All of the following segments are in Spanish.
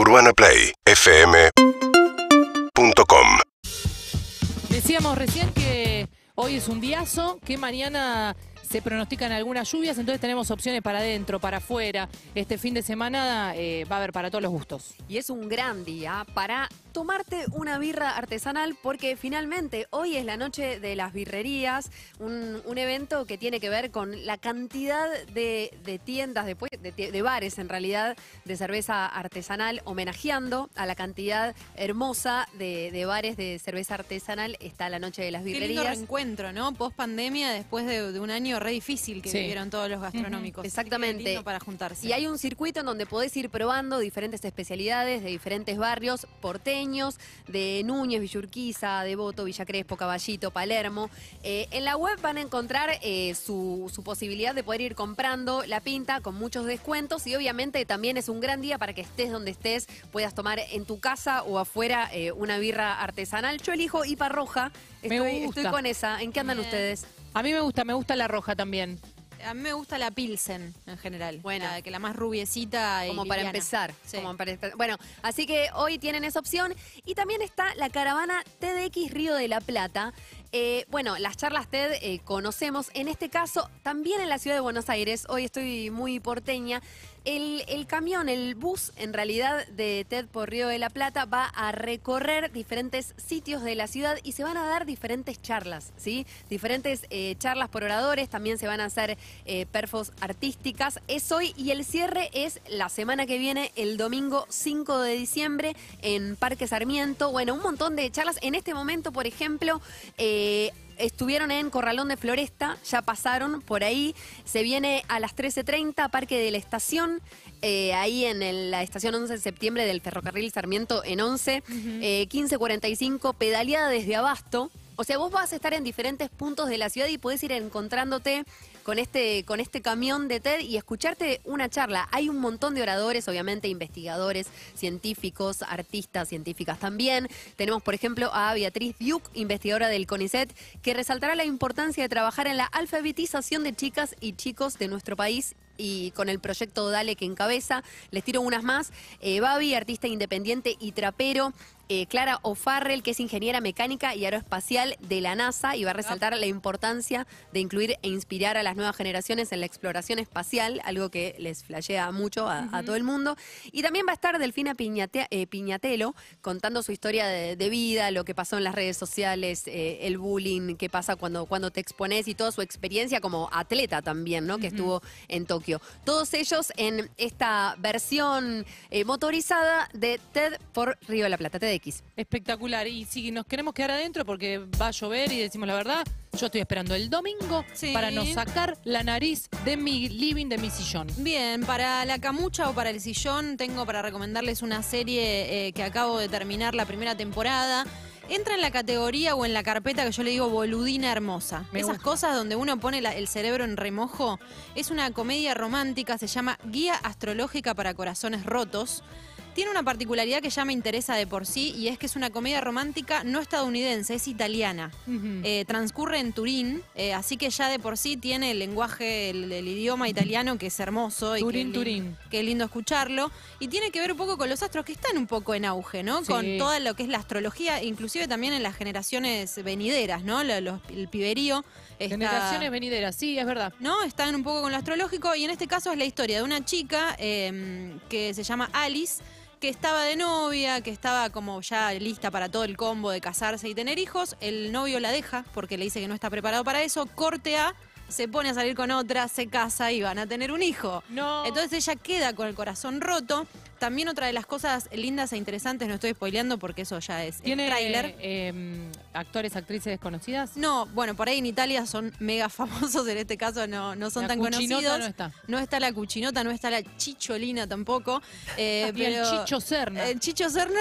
UrbanaPlayFM.com Decíamos recién que hoy es un diazo, que mañana se pronostican algunas lluvias, entonces tenemos opciones para adentro, para afuera. Este fin de semana eh, va a haber para todos los gustos. Y es un gran día para tomarte una birra artesanal porque finalmente hoy es la noche de las birrerías, un, un evento que tiene que ver con la cantidad de, de tiendas, de, de bares en realidad, de cerveza artesanal, homenajeando a la cantidad hermosa de, de bares de cerveza artesanal. Está la noche de las Qué lindo birrerías. reencuentro, ¿no? Post pandemia, después de, un año re difícil que Sí. vivieron todos los gastronómicos. Exactamente. Qué lindo para juntarse. Y hay un circuito en donde podés ir probando diferentes especialidades de diferentes barrios porteños, de Núñez, Villurquiza, Devoto, Villa Crespo, Caballito, Palermo. Eh, en la web van a encontrar eh, su, su posibilidad de poder ir comprando la pinta con muchos descuentos y obviamente también es un gran día para que estés donde estés, puedas tomar en tu casa o afuera eh, una birra artesanal. Yo elijo IPA roja, Me estoy, gusta. estoy con esa. ¿En qué andan Bien. ustedes? A mí me gusta, me gusta la roja también. A mí me gusta la Pilsen en general. Bueno. La, que la más rubiecita y Como para empezar. Sí. como para empe- bueno, así que hoy tienen esa opción. Y también está la caravana TDX Río de la Plata. Eh, bueno, las charlas TED eh, conocemos. En este caso, también en la ciudad de Buenos Aires. Hoy estoy muy porteña. El, camión, el bus, en realidad, de TED por Río de la Plata va a recorrer diferentes sitios de la ciudad y se van a dar diferentes charlas, ¿sí? Diferentes eh, charlas por oradores, también se van a hacer perfos artísticas. Es hoy y el cierre es la semana que viene, el domingo 5 de diciembre, en Parque Sarmiento. Bueno, un montón de charlas. En este momento, por ejemplo, Estuvieron en Corralón de Floresta, ya pasaron por ahí. Se viene a las 13.30, Parque de la Estación, eh, ahí en el- la estación 11 de septiembre del Ferrocarril Sarmiento en 11. Eh, 15.45, pedaleada desde Abasto. O sea, vos vas a estar en diferentes puntos de la ciudad y podés ir encontrándote con este, con este camión de TED y escucharte una charla. Hay un montón de oradores, obviamente investigadores, científicos, artistas, científicas también. Tenemos, por ejemplo, a Beatriz Biuk, investigadora del CONICET, que resaltará la importancia de trabajar en la alfabetización de chicas y chicos de nuestro país y con el proyecto Dale que encabeza. Les tiro unas más. Eh, Babi, artista independiente y trapero. Eh, Clara O'Farrell, que es ingeniera mecánica y aeroespacial de la NASA y va a resaltar la importancia de incluir e inspirar a las nuevas generaciones en la exploración espacial, algo que les flashea mucho a, a todo el mundo. Y también va a estar Delfina Piñate- eh, Piñatelo contando su historia de, de vida, lo que pasó en las redes sociales, eh, el bullying, qué pasa cuando, cuando te expones y toda su experiencia como atleta también, ¿no? Que estuvo en Tokio. Todos ellos en esta versión eh, motorizada de TED por Río de la Plata, Espectacular. Y si nos queremos quedar adentro porque va a llover y decimos la verdad, yo estoy esperando el domingo Sí. para no sacar la nariz de mi living, de mi sillón. Bien, para la camucha o para el sillón tengo para recomendarles una serie eh, que acabo de terminar la primera temporada. Entra en la categoría o en la carpeta que yo le digo boludina hermosa. Me Esas gusta. cosas donde uno pone la- el cerebro en remojo. Es una comedia romántica, se llama Guía Astrológica para Corazones Rotos. Tiene una particularidad que ya me interesa de por sí y es que es una comedia romántica no estadounidense, es italiana. Eh, transcurre en Turín, eh, así que ya de por sí tiene el lenguaje, el, el idioma italiano que es hermoso. y Turín, que Turín. Es lindo escucharlo. Y tiene que ver un poco con los astros que están un poco en auge, ¿no? Sí. Con todo lo que es la astrología, inclusive también en las generaciones venideras, ¿no? Los- el piberío. está- Generaciones venideras, sí, es verdad. ¿no? Están un poco con lo astrológico y en este caso es la historia de una chica eh, que se llama Alice, que estaba de novia, que estaba como ya lista para todo el combo de casarse y tener hijos. El novio la deja porque le dice que no está preparado para eso. Corte A, se pone a salir con otra, se casa y van a tener un hijo. No. Entonces ella queda con el corazón roto. También otra de las cosas lindas e interesantes, no estoy spoileando porque eso ya es el ¿Tiene tráiler. eh, actores, actrices desconocidas? No, bueno, por ahí en Italia son mega famosos, en este caso no, no son La tan conocidos. no está. No está la cuchinota, no está la chicholina tampoco. eh, Y el pero- Chicho Serna. El Chicho Serna,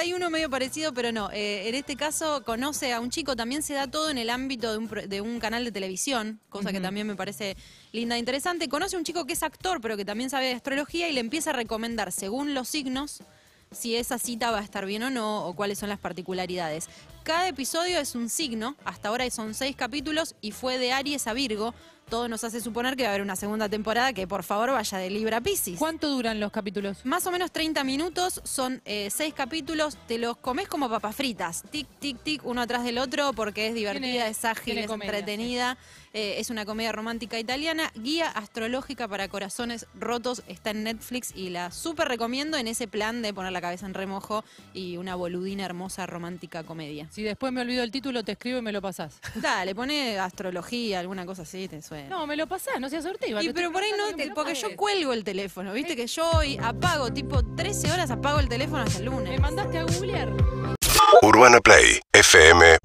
hay uno medio parecido, pero no. Eh, en este caso conoce a un chico, también se da todo en el ámbito de un, de un canal de televisión, cosa que también me parece linda interesante. Conoce a un chico que es actor, pero que también sabe de astrología y le empieza a recomendar, según los signos, si esa cita va a estar bien o no, o cuáles son las particularidades. Cada episodio es un signo, hasta ahora son seis capítulos y fue de Aries a Virgo. Todo nos hace suponer que va a haber una segunda temporada que por favor vaya de Libra a Piscis. ¿Cuánto duran los capítulos? Más o menos 30 minutos, son eh, seis capítulos, te los comes como papas fritas, tic, tic, tic, uno atrás del otro, porque es divertida, es ágil, es comedia, entretenida, eh, es una comedia romántica italiana, guía astrológica para corazones rotos, está en Netflix y la súper recomiendo en ese plan de poner la cabeza en remojo y una boludina hermosa romántica comedia. Si después me olvido el título, te escribo y me lo pasás. Dale, pone astrología, alguna cosa así, te suena. No, me lo pasás, no seas sortiva. Y pero por ahí no, te- porque yo cuelgo el teléfono, viste que yo hoy apago, tipo 13 horas apago el teléfono hasta el lunes. ¿Me mandaste a googlear? Urbana Play fm